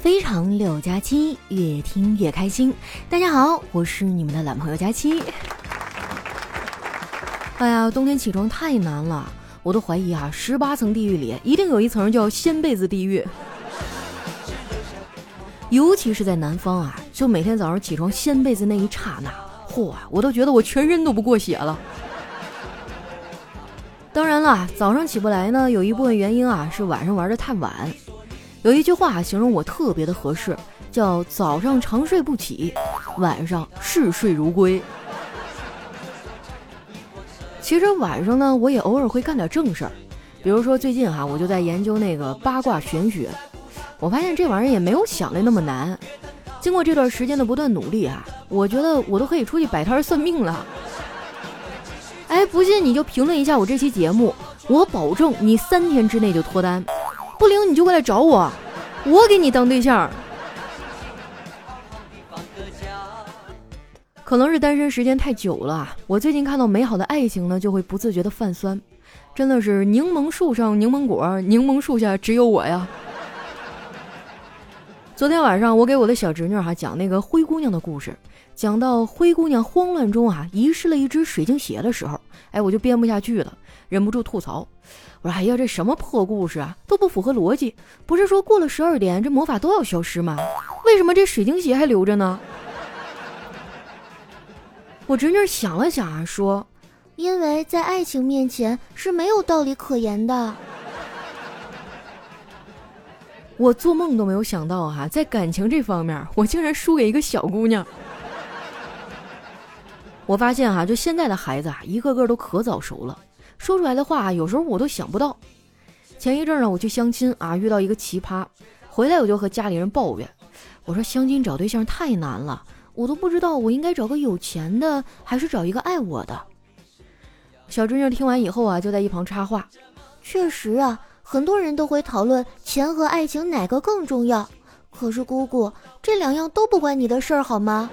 非常六加七，越听越开心。大家好，我是你们的懒朋友佳期。哎呀，冬天起床太难了，我都怀疑啊，十八层地狱里一定有一层叫掀被子地狱。尤其是在南方啊，就每天早上起床掀被子那一刹那，嚯，我都觉得我全身都不过血了。当然了，早上起不来呢，有一部分原因啊是晚上玩的太晚。有一句话形容我特别的合适，叫早上长睡不起，晚上嗜睡如归。其实晚上呢，我也偶尔会干点正事儿，比如说最近哈，我就在研究那个八卦玄学。我发现这玩意儿也没有想的那么难。经过这段时间的不断努力啊，我觉得我都可以出去摆摊算命了。哎，不信你就评论一下我这期节目，我保证你三天之内就脱单，不灵你就过来找我，我给你当对象。可能是单身时间太久了，我最近看到美好的爱情呢，就会不自觉的泛酸。真的是柠檬树上柠檬果，柠檬树下只有我呀。昨天晚上，我给我的小侄女哈讲那个灰姑娘的故事，讲到灰姑娘慌乱中啊遗失了一只水晶鞋的时候，哎，我就编不下去了，忍不住吐槽，我说：“哎呀，这什么破故事啊，都不符合逻辑！不是说过了十二点这魔法都要消失吗？为什么这水晶鞋还留着呢？” 我侄女想了想啊，说：“因为在爱情面前是没有道理可言的。”我做梦都没有想到哈，在感情这方面，我竟然输给一个小姑娘。我发现哈，就现在的孩子啊，一个个都可早熟了，说出来的话有时候我都想不到。前一阵呢，我去相亲啊，遇到一个奇葩，回来我就和家里人抱怨，我说相亲找对象太难了，我都不知道我应该找个有钱的，还是找一个爱我的。小侄女听完以后啊，就在一旁插话，确实啊。很多人都会讨论钱和爱情哪个更重要，可是姑姑，这两样都不关你的事儿，好吗？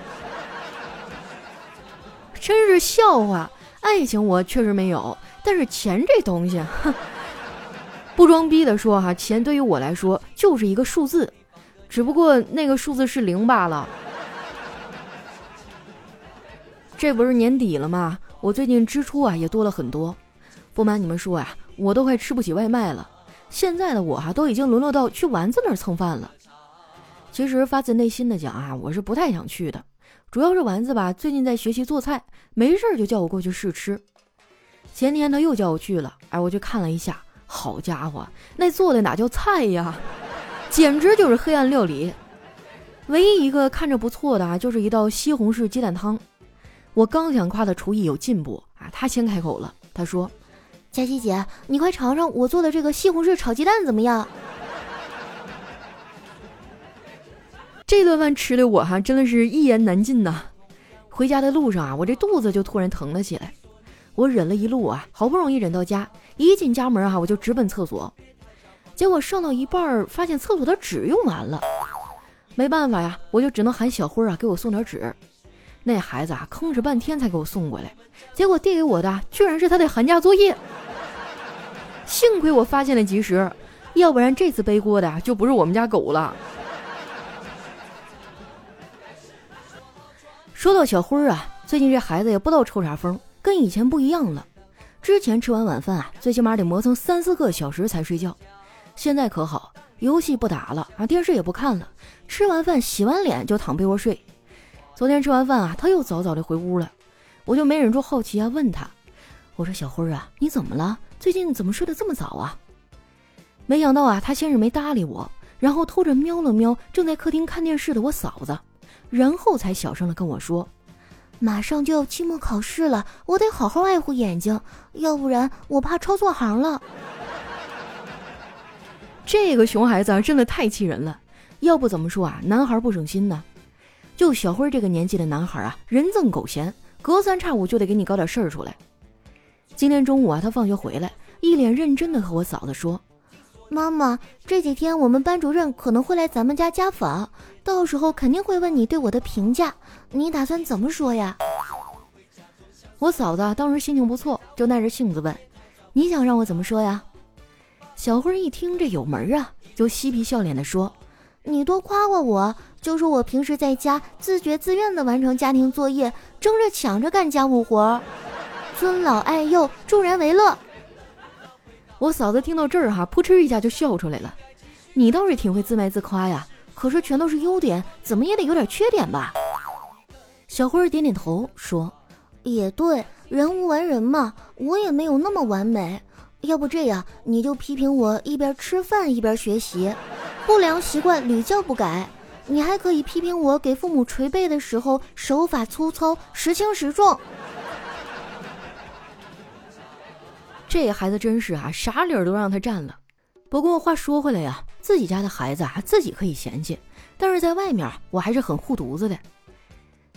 真是笑话！爱情我确实没有，但是钱这东西，哼，不装逼的说哈，钱对于我来说就是一个数字，只不过那个数字是零罢了。这不是年底了吗？我最近支出啊也多了很多，不瞒你们说啊，我都快吃不起外卖了。现在的我哈都已经沦落到去丸子那儿蹭饭了。其实发自内心的讲啊，我是不太想去的，主要是丸子吧最近在学习做菜，没事儿就叫我过去试吃。前天他又叫我去了，哎，我去看了一下，好家伙，那做的哪叫菜呀，简直就是黑暗料理。唯一一个看着不错的啊，就是一道西红柿鸡蛋汤。我刚想夸他厨艺有进步啊，他先开口了，他说。佳琪姐，你快尝尝我做的这个西红柿炒鸡蛋怎么样？这顿饭吃的我哈真的是一言难尽呐。回家的路上啊，我这肚子就突然疼了起来。我忍了一路啊，好不容易忍到家，一进家门哈，我就直奔厕所。结果上到一半，发现厕所的纸用完了。没办法呀，我就只能喊小辉啊给我送点纸。那孩子啊，吭哧半天才给我送过来。结果递给我的居然是他的寒假作业。幸亏我发现的及时，要不然这次背锅的就不是我们家狗了。说到小辉儿啊，最近这孩子也不知道抽啥风，跟以前不一样了。之前吃完晚饭啊，最起码得磨蹭三四个小时才睡觉，现在可好，游戏不打了啊，电视也不看了，吃完饭洗完脸就躺被窝睡。昨天吃完饭啊，他又早早的回屋了，我就没忍住好奇啊，问他，我说小辉啊，你怎么了？最近怎么睡得这么早啊？没想到啊，他先是没搭理我，然后偷着瞄了瞄正在客厅看电视的我嫂子，然后才小声的跟我说：“马上就要期末考试了，我得好好爱护眼睛，要不然我怕抄错行了。”这个熊孩子，真的太气人了。要不怎么说啊，男孩不省心呢？就小辉这个年纪的男孩啊，人憎狗嫌，隔三差五就得给你搞点事儿出来。今天中午啊，他放学回来，一脸认真的和我嫂子说：“妈妈，这几天我们班主任可能会来咱们家家访，到时候肯定会问你对我的评价，你打算怎么说呀？”我嫂子当时心情不错，就耐着性子问：“你想让我怎么说呀？”小辉一听这有门啊，就嬉皮笑脸的说：“你多夸夸我，就说我平时在家自觉自愿的完成家庭作业，争着抢着干家务活，尊老爱幼，助人为乐。我嫂子听到这儿哈，扑哧一下就笑出来了。你倒是挺会自卖自夸呀，可是全都是优点，怎么也得有点缺点吧？小辉点点头说：“也对，人无完人嘛，我也没有那么完美。要不这样，你就批评我一边吃饭一边学习，不良习惯屡教不改。你还可以批评我给父母捶背的时候手法粗糙，时轻时重。”这孩子真是啊，啥理儿都让他占了。不过话说回来呀，自己家的孩子啊，自己可以嫌弃，但是在外面我还是很护犊子的。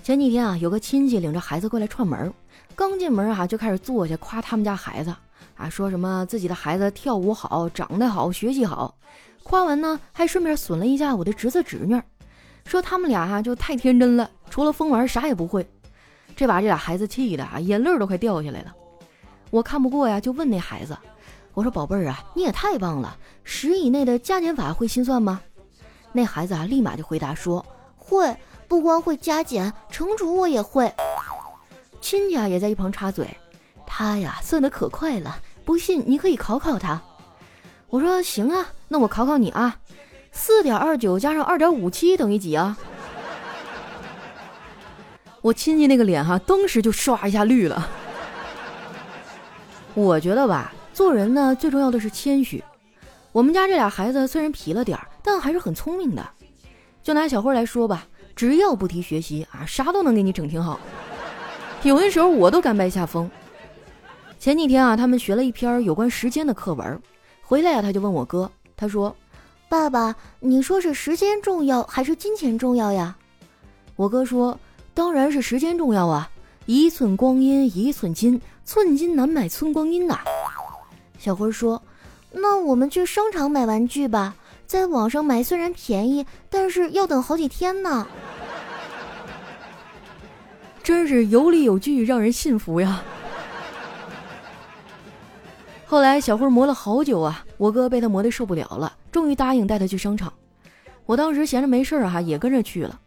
前几天啊，有个亲戚领着孩子过来串门，刚进门啊，就开始坐下夸他们家孩子啊，说什么自己的孩子跳舞好，长得好，学习好。夸完呢，还顺便损了一下我的侄子侄女，说他们俩啊就太天真了，除了疯玩啥也不会。这把这俩孩子气的啊，眼泪都快掉下来了。我看不过呀，就问那孩子：“我说宝贝儿啊，你也太棒了，十以内的加减法会心算吗？”那孩子啊，立马就回答说：“会，不光会加减，乘除我也会。”亲家也在一旁插嘴：“他呀，算得可快了，不信你可以考考他。”我说：“行啊，那我考考你啊，四点二九加上二点五七等于几啊？”我亲戚那个脸哈，当时就唰一下绿了。我觉得吧，做人呢最重要的是谦虚。我们家这俩孩子虽然皮了点儿，但还是很聪明的。就拿小慧来说吧，只要不提学习啊，啥都能给你整挺好。有的时候我都甘拜下风。前几天啊，他们学了一篇有关时间的课文，回来啊，他就问我哥，他说：“爸爸，你说是时间重要还是金钱重要呀？”我哥说：“当然是时间重要啊。”一寸光阴一寸金，寸金难买寸光阴呐。小辉说：“那我们去商场买玩具吧，在网上买虽然便宜，但是要等好几天呢。”真是有理有据，让人信服呀。后来小辉磨了好久啊，我哥被他磨得受不了了，终于答应带他去商场。我当时闲着没事儿哈，也跟着去了。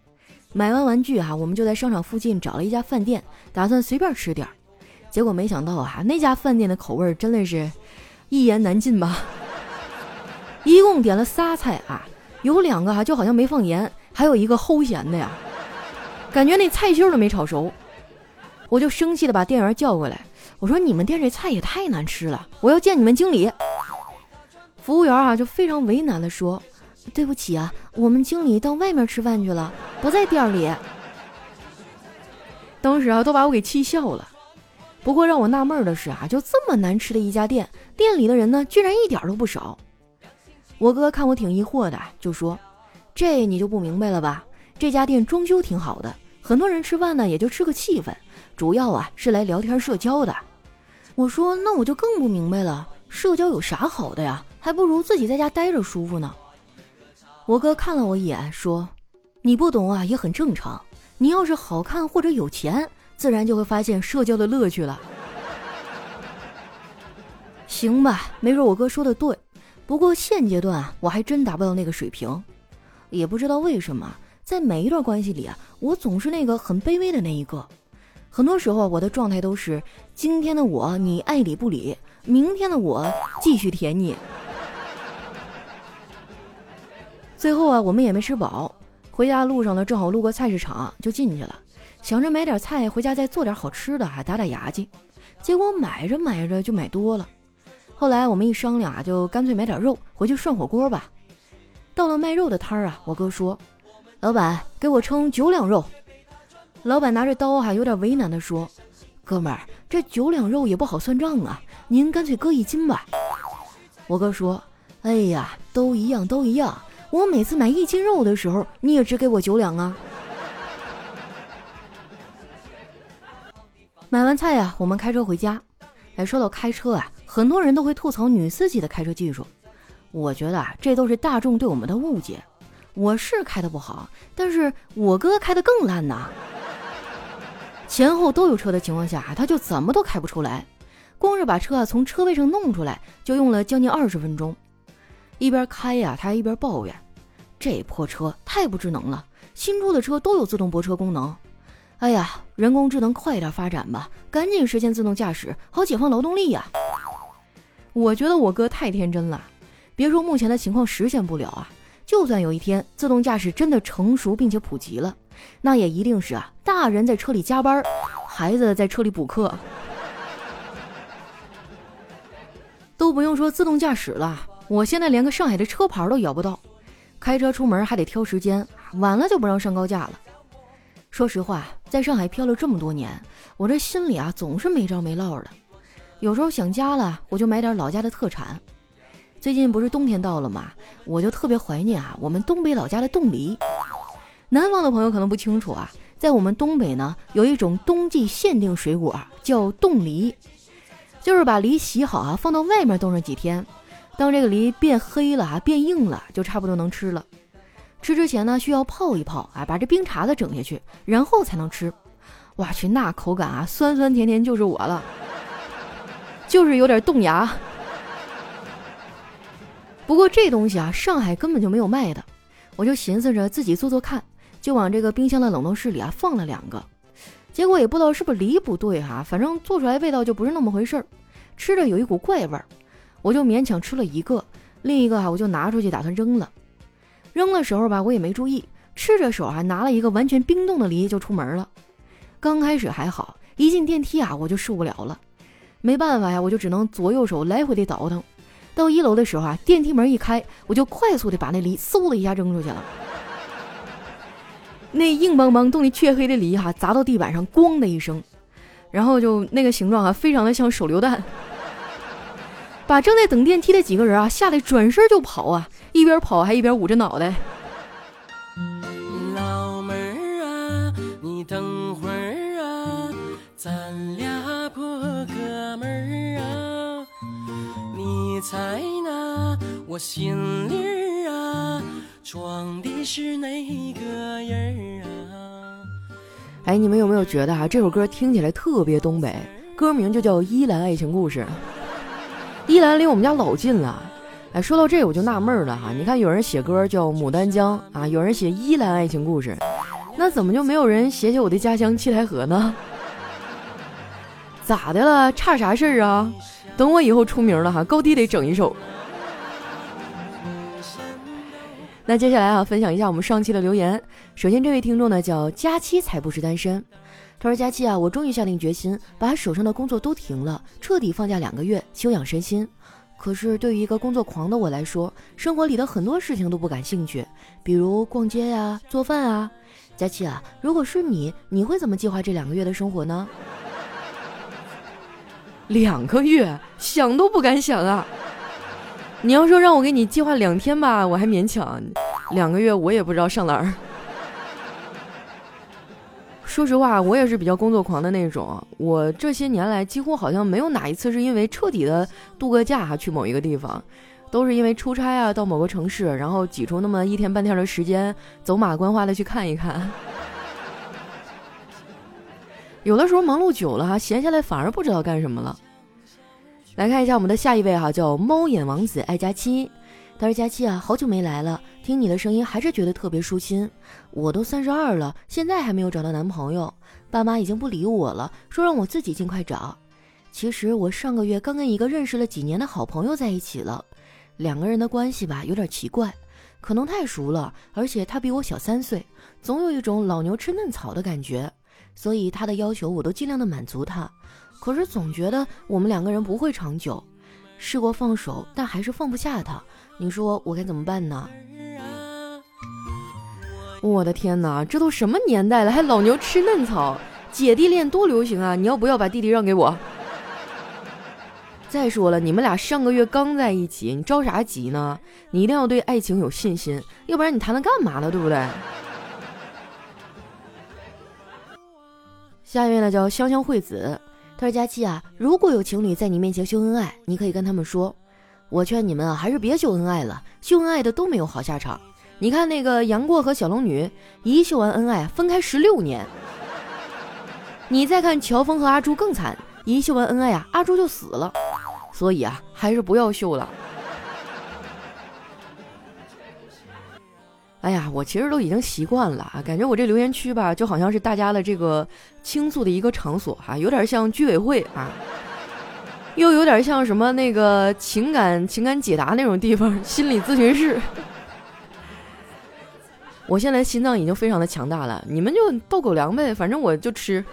买完玩具哈，我们就在商场附近找了一家饭店，打算随便吃点儿。结果没想到啊，那家饭店的口味真的是一言难尽吧。一共点了仨菜啊，有两个哈就好像没放盐，还有一个齁咸的呀，感觉那菜心都没炒熟。我就生气的把店员叫过来，我说：“你们店这菜也太难吃了，我要见你们经理。”服务员啊就非常为难的说。对不起啊，我们经理到外面吃饭去了，不在店里。当时啊，都把我给气笑了。不过让我纳闷的是啊，就这么难吃的一家店，店里的人呢，居然一点都不少。我哥看我挺疑惑的，就说：“这你就不明白了吧？这家店装修挺好的，很多人吃饭呢，也就吃个气氛，主要啊是来聊天社交的。”我说：“那我就更不明白了，社交有啥好的呀？还不如自己在家待着舒服呢。”我哥看了我一眼，说：“你不懂啊，也很正常。你要是好看或者有钱，自然就会发现社交的乐趣了。”行吧，没准我哥说的对。不过现阶段啊，我还真达不到那个水平。也不知道为什么，在每一段关系里啊，我总是那个很卑微的那一个。很多时候，我的状态都是：今天的我你爱理不理，明天的我继续舔你。最后啊，我们也没吃饱，回家路上呢，正好路过菜市场，就进去了，想着买点菜回家再做点好吃的，还打打牙祭。结果买着买着就买多了，后来我们一商量啊，就干脆买点肉回去涮火锅吧。到了卖肉的摊儿啊，我哥说：“老板，给我称九两肉。”老板拿着刀啊有点为难的说：“哥们儿，这九两肉也不好算账啊，您干脆搁一斤吧。”我哥说：“哎呀，都一样，都一样。”我每次买一斤肉的时候，你也只给我九两啊。买完菜呀，我们开车回家。哎，说到开车啊，很多人都会吐槽女司机的开车技术。我觉得啊，这都是大众对我们的误解。我是开的不好，但是我哥开的更烂呐。前后都有车的情况下，他就怎么都开不出来。光是把车啊从车位上弄出来，就用了将近二十分钟。一边开呀，他还一边抱怨。这破车太不智能了，新出的车都有自动泊车功能。哎呀，人工智能快点发展吧，赶紧实现自动驾驶，好解放劳动力呀！我觉得我哥太天真了，别说目前的情况实现不了啊，就算有一天自动驾驶真的成熟并且普及了，那也一定是啊，大人在车里加班，孩子在车里补课，都不用说自动驾驶了，我现在连个上海的车牌都摇不到，开车出门还得挑时间，晚了就不让上高架了。说实话，在上海漂了这么多年，我这心里啊总是没着没落的。有时候想家了，我就买点老家的特产。最近不是冬天到了吗？我就特别怀念啊我们东北老家的冻梨。南方的朋友可能不清楚啊，在我们东北呢，有一种冬季限定水果叫冻梨，就是把梨洗好啊，放到外面冻上几天，当这个梨变黑了啊，变硬了，就差不多能吃了。吃之前呢，需要泡一泡啊，把这冰碴子整下去，然后才能吃。哇去，那口感啊，酸酸甜甜就是我了，就是有点冻牙。不过这东西啊，上海根本就没有卖的，我就寻思着自己做做看，就往这个冰箱的冷冻室里啊放了两个，结果也不知道是不是梨不对哈，反正做出来味道就不是那么回事儿，吃着有一股怪味儿，我就勉强吃了一个，另一个啊我就拿出去打算扔了。扔的时候吧，我也没注意，吃着手还拿了一个完全冰冻的梨就出门了。刚开始还好，一进电梯啊，我就受不了了。没办法呀，我就只能左右手来回的倒腾。到一楼的时候啊，电梯门一开，我就快速的把那梨嗖的一下扔出去了。那硬邦邦、冻得黢黑的梨哈，砸到地板上，咣的一声，然后就那个形状啊，非常的像手榴弹，把正在等电梯的几个人啊，吓得转身就跑啊。一边跑还一边捂着脑袋。老妹儿啊，你等会儿啊，咱俩破哥们儿啊，你猜呢我心里啊装的是哪个人啊？哎，你们有没有觉得啊，这首歌听起来特别东北？歌名就叫《依兰爱情故事》。依兰离我们家老近了。哎，说到这我就纳闷了哈，你看有人写歌叫《牡丹江》啊，有人写《依兰爱情故事》，那怎么就没有人写写我的家乡七台河呢？咋的了？差啥事儿啊？等我以后出名了哈，高低得整一首。那接下来啊，分享一下我们上期的留言。首先这位听众呢叫佳期才不是单身，他说佳琪啊，我终于下定决心把手上的工作都停了，彻底放假两个月休养身心。可是对于一个工作狂的我来说，生活里的很多事情都不感兴趣，比如逛街呀、做饭啊。佳琪啊，如果是你，你会怎么计划这两个月的生活呢？两个月，想都不敢想啊！你要说让我给你计划两天吧，我还勉强；两个月，我也不知道上哪儿。说实话，我也是比较工作狂的那种。我这些年来几乎好像没有哪一次是因为彻底的度个假哈去某一个地方，都是因为出差啊到某个城市，然后挤出那么一天半天的时间，走马观花的去看一看。有的时候忙碌久了哈，闲下来反而不知道干什么了。来看一下我们的下一位哈，叫猫眼王子爱佳期。他说：“佳期啊，好久没来了，听你的声音还是觉得特别舒心。我都三十二了，现在还没有找到男朋友，爸妈已经不理我了，说让我自己尽快找。其实我上个月刚跟一个认识了几年的好朋友在一起了，两个人的关系吧有点奇怪，可能太熟了，而且他比我小三岁，总有一种老牛吃嫩草的感觉，所以他的要求我都尽量的满足他，可是总觉得我们两个人不会长久，试过放手，但还是放不下他。”你说我该怎么办呢？我的天哪，这都什么年代了，还老牛吃嫩草？姐弟恋多流行啊！你要不要把弟弟让给我？再说了，你们俩上个月刚在一起，你着啥急呢？你一定要对爱情有信心，要不然你谈它干嘛呢？对不对？下一位呢叫香香惠子，他说：“佳期啊，如果有情侣在你面前秀恩爱，你可以跟他们说。”我劝你们啊，还是别秀恩爱了，秀恩爱的都没有好下场。你看那个杨过和小龙女，一秀完恩爱分开十六年。你再看乔峰和阿朱更惨，一秀完恩爱啊，阿朱就死了。所以啊，还是不要秀了。哎呀，我其实都已经习惯了啊，感觉我这留言区吧，就好像是大家的这个倾诉的一个场所哈，有点像居委会啊，又有点像什么那个情感情感解答那种地方，心理咨询室。我现在心脏已经非常的强大了，你们就倒狗粮呗，反正我就吃。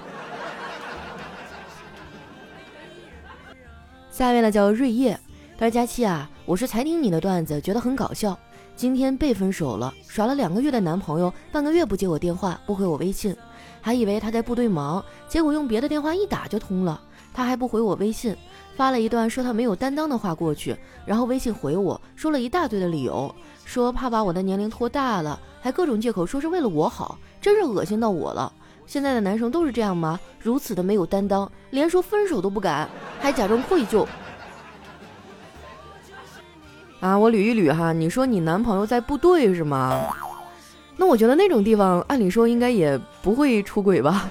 下一位呢叫瑞叶，他说：“佳期啊，我是才听你的段子，觉得很搞笑。”今天被分手了，耍了两个月的男朋友，半个月不接我电话，不回我微信，还以为他在部队忙，结果用别的电话一打就通了，他还不回我微信，发了一段说他没有担当的话过去，然后微信回我说了一大堆的理由，说怕把我的年龄拖大了，还各种借口说是为了我好，真是恶心到我了。现在的男生都是这样吗？如此的没有担当，连说分手都不敢，还假装愧疚。啊，我捋一捋哈，你说你男朋友在部队是吗？那我觉得那种地方，按理说应该也不会出轨吧？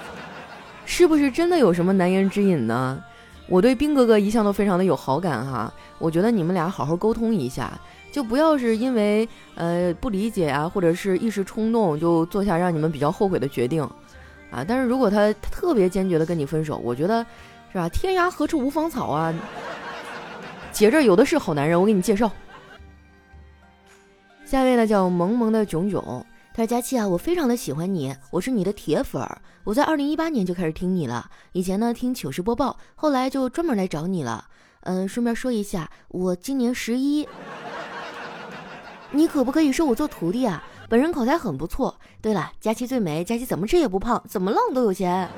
是不是真的有什么难言之隐呢？我对兵哥哥一向都非常的有好感哈，我觉得你们俩好好沟通一下，就不要是因为呃不理解啊，或者是一时冲动就做下让你们比较后悔的决定啊。但是如果他特别坚决的跟你分手，我觉得是吧？天涯何处无芳草啊！姐这有的是好男人，我给你介绍。下一位呢叫萌萌的囧囧，他说：“佳期啊，我非常的喜欢你，我是你的铁粉儿，我在二零一八年就开始听你了，以前呢听糗事播报，后来就专门来找你了。嗯，顺便说一下，我今年十一，你可不可以收我做徒弟啊？本人口才很不错。对了，佳琪最美，佳琪怎么吃也不胖，怎么浪都有钱。”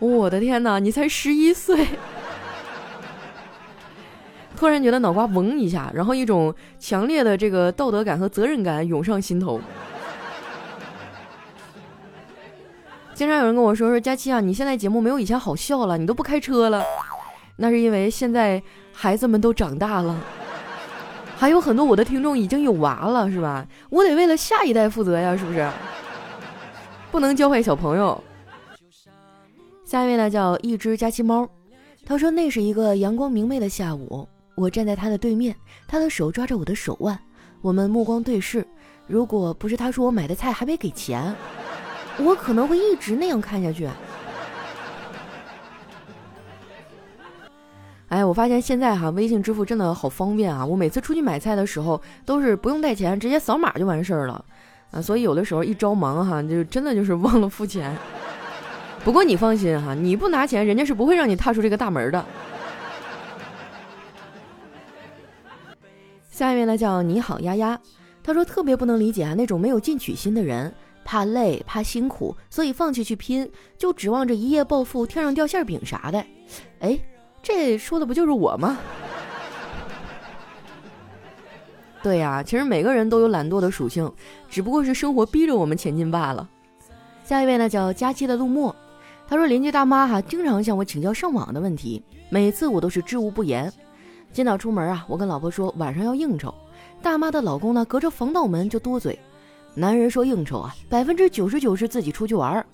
我的天哪，你才十一岁！突然觉得脑瓜嗡一下，然后一种强烈的这个道德感和责任感涌上心头。经常有人跟我说说佳期啊，你现在节目没有以前好笑了，你都不开车了，那是因为现在孩子们都长大了，还有很多我的听众已经有娃了，是吧？我得为了下一代负责呀，是不是？不能教坏小朋友。下一位呢叫一只佳期猫，他说那是一个阳光明媚的下午，我站在他的对面，他的手抓着我的手腕，我们目光对视。如果不是他说我买的菜还没给钱，我可能会一直那样看下去。哎，我发现现在哈微信支付真的好方便啊！我每次出去买菜的时候都是不用带钱，直接扫码就完事儿了啊！所以有的时候一着忙哈，就真的就是忘了付钱。不过你放心哈，你不拿钱，人家是不会让你踏出这个大门的。下一位呢叫你好丫丫，他说特别不能理解啊那种没有进取心的人，怕累怕辛苦，所以放弃去拼，就指望着一夜暴富、天上掉馅饼啥的。哎，这说的不就是我吗？对呀，其实每个人都有懒惰的属性，只不过是生活逼着我们前进罢了。下一位呢叫佳期的陆墨。他说：“邻居大妈哈经常向我请教上网的问题，每次我都是知无不言。今早出门啊，我跟老婆说晚上要应酬，大妈的老公呢隔着防盗门就多嘴。男人说应酬啊，百分之九十九是自己出去玩。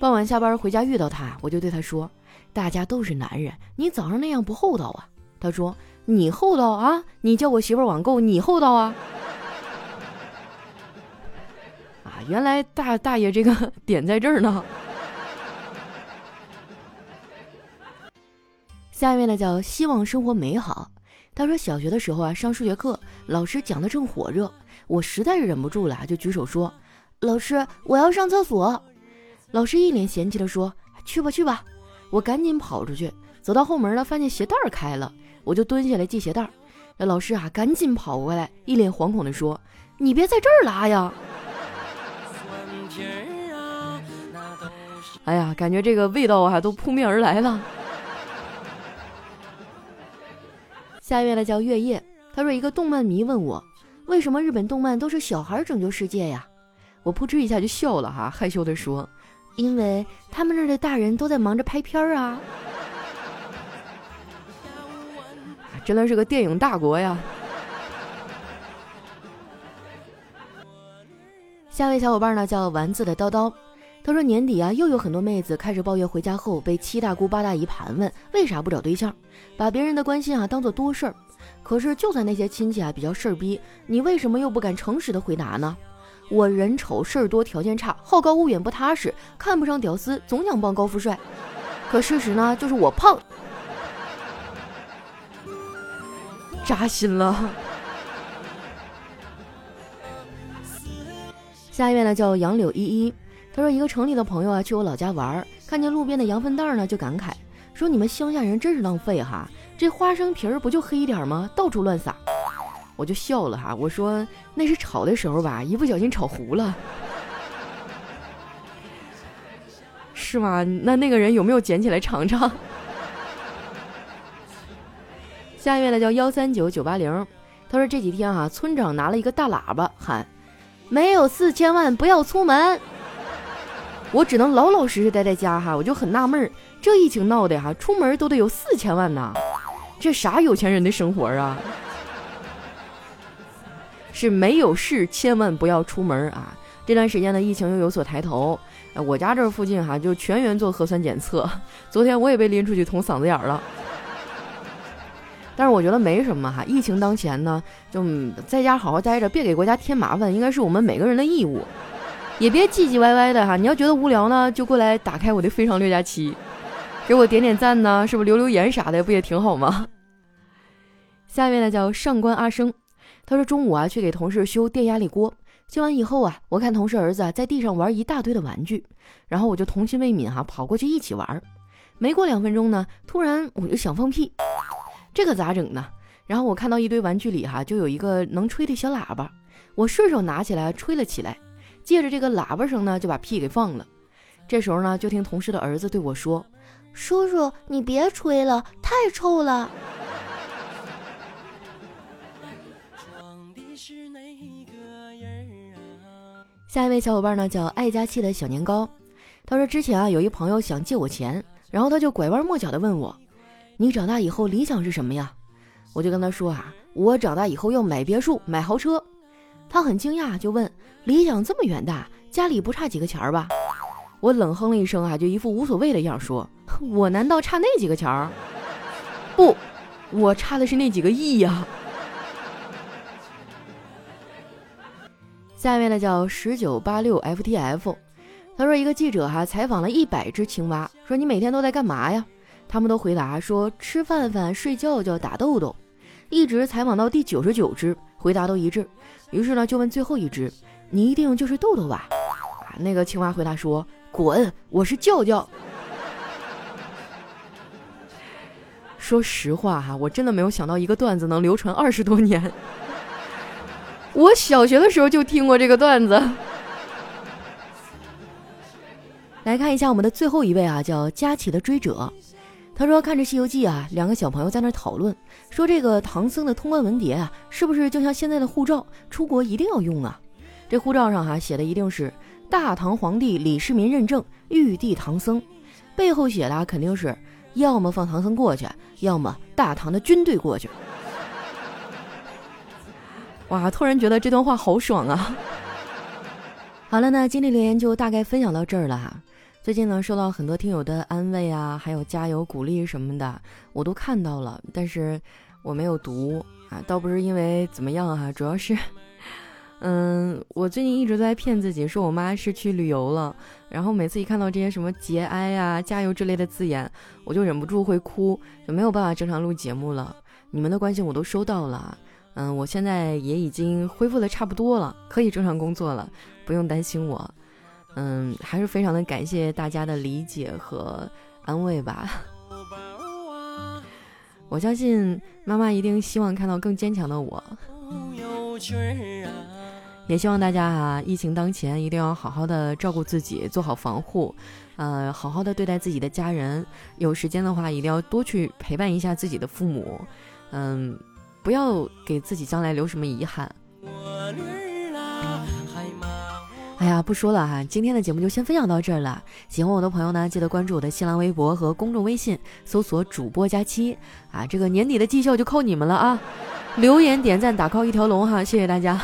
傍晚下班回家遇到他，我就对他说：大家都是男人，你早上那样不厚道啊。他说：你厚道啊？你叫我媳妇网购，你厚道啊？啊，原来大大爷这个点在这儿呢。”下一位呢叫希望生活美好。他说小学的时候啊，上数学课，老师讲的正火热，我实在是忍不住了，就举手说：“老师，我要上厕所。”老师一脸嫌弃的说：“去吧去吧。”我赶紧跑出去，走到后门呢，发现鞋带儿开了，我就蹲下来系鞋带儿。那老师啊，赶紧跑过来，一脸惶恐的说：“你别在这儿拉呀！”哎呀，感觉这个味道啊，都扑面而来了。下一位呢叫月夜，他说一个动漫迷问我，为什么日本动漫都是小孩拯救世界呀？我扑哧一下就笑了哈，害羞的说，因为他们那儿的大人都在忙着拍片儿啊，真的是个电影大国呀。下位小伙伴呢叫丸子的叨叨，他说年底啊又有很多妹子开始抱怨回家后被七大姑八大姨盘问为啥不找对象，把别人的关心啊当做多事儿。可是就算那些亲戚啊比较事儿逼，你为什么又不敢诚实的回答呢？我人丑事儿多条件差，好高骛远不踏实，看不上屌丝，总想傍高富帅。可事实呢，就是我胖，扎心了。下一位呢叫杨柳依依，他说一个城里的朋友啊去我老家玩，看见路边的羊粪蛋呢就感慨说：“你们乡下人真是浪费哈，这花生皮儿不就黑一点吗？到处乱撒。”我就笑了哈，我说那是炒的时候吧，一不小心炒糊了，是吗？那那个人有没有捡起来尝尝？下一位呢叫幺三九九八零，他说这几天啊，村长拿了一个大喇叭喊。没有四千万不要出门，我只能老老实实待在家哈。我就很纳闷儿，这疫情闹的哈，出门都得有四千万呐，这啥有钱人的生活啊？是没有事千万不要出门啊！这段时间呢，疫情又有所抬头，我家这附近哈就全员做核酸检测，昨天我也被拎出去捅嗓子眼了。但是我觉得没什么哈，疫情当前呢，就在家好好待着，别给国家添麻烦，应该是我们每个人的义务，也别唧唧歪歪的哈。你要觉得无聊呢，就过来打开我的《非常六加七》，给我点点赞呢，是不是留留言啥的，不也挺好吗？下一位呢叫上官阿生，他说中午啊去给同事修电压力锅，修完以后啊，我看同事儿子啊在地上玩一大堆的玩具，然后我就童心未泯哈，跑过去一起玩。没过两分钟呢，突然我就想放屁。这可咋整呢？然后我看到一堆玩具里哈，就有一个能吹的小喇叭，我顺手拿起来吹了起来，借着这个喇叭声呢，就把屁给放了。这时候呢，就听同事的儿子对我说：“叔叔，你别吹了，太臭了。”下一位小伙伴呢，叫爱家气的小年糕，他说之前啊，有一朋友想借我钱，然后他就拐弯抹角的问我。你长大以后理想是什么呀？我就跟他说啊，我长大以后要买别墅、买豪车。他很惊讶，就问：理想这么远大，家里不差几个钱儿吧？我冷哼了一声啊，就一副无所谓的样说：我难道差那几个钱儿？不，我差的是那几个亿呀。下一位呢叫十九八六 ftf，他说一个记者哈采访了一百只青蛙，说你每天都在干嘛呀？他们都回答说吃饭饭、睡觉觉、打豆豆，一直采访到第九十九只，回答都一致。于是呢，就问最后一只：“你一定就是豆豆吧？”啊，那个青蛙回答说：“滚，我是叫叫。”说实话哈，我真的没有想到一个段子能流传二十多年。我小学的时候就听过这个段子。来看一下我们的最后一位啊，叫佳琪的追者。他说：“看着《西游记》啊，两个小朋友在那讨论，说这个唐僧的通关文牒啊，是不是就像现在的护照，出国一定要用啊？这护照上哈写的一定是大唐皇帝李世民认证，玉帝唐僧，背后写的肯定是要么放唐僧过去，要么大唐的军队过去。哇，突然觉得这段话好爽啊！好了，那今天留言就大概分享到这儿了哈。”最近呢，收到很多听友的安慰啊，还有加油鼓励什么的，我都看到了，但是我没有读啊，倒不是因为怎么样哈，主要是，嗯，我最近一直在骗自己，说我妈是去旅游了，然后每次一看到这些什么节哀啊、加油之类的字眼，我就忍不住会哭，就没有办法正常录节目了。你们的关心我都收到了，嗯，我现在也已经恢复的差不多了，可以正常工作了，不用担心我。嗯，还是非常的感谢大家的理解和安慰吧。我相信妈妈一定希望看到更坚强的我。也希望大家啊，疫情当前一定要好好的照顾自己，做好防护，呃，好好的对待自己的家人。有时间的话，一定要多去陪伴一下自己的父母。嗯，不要给自己将来留什么遗憾。哎呀，不说了哈，今天的节目就先分享到这儿了。喜欢我的朋友呢，记得关注我的新浪微博和公众微信，搜索主播佳期啊。这个年底的绩效就靠你们了啊！留言点赞打 call 一条龙哈，谢谢大家。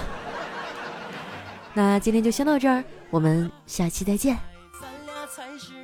那今天就先到这儿，我们下期再见。咱俩才是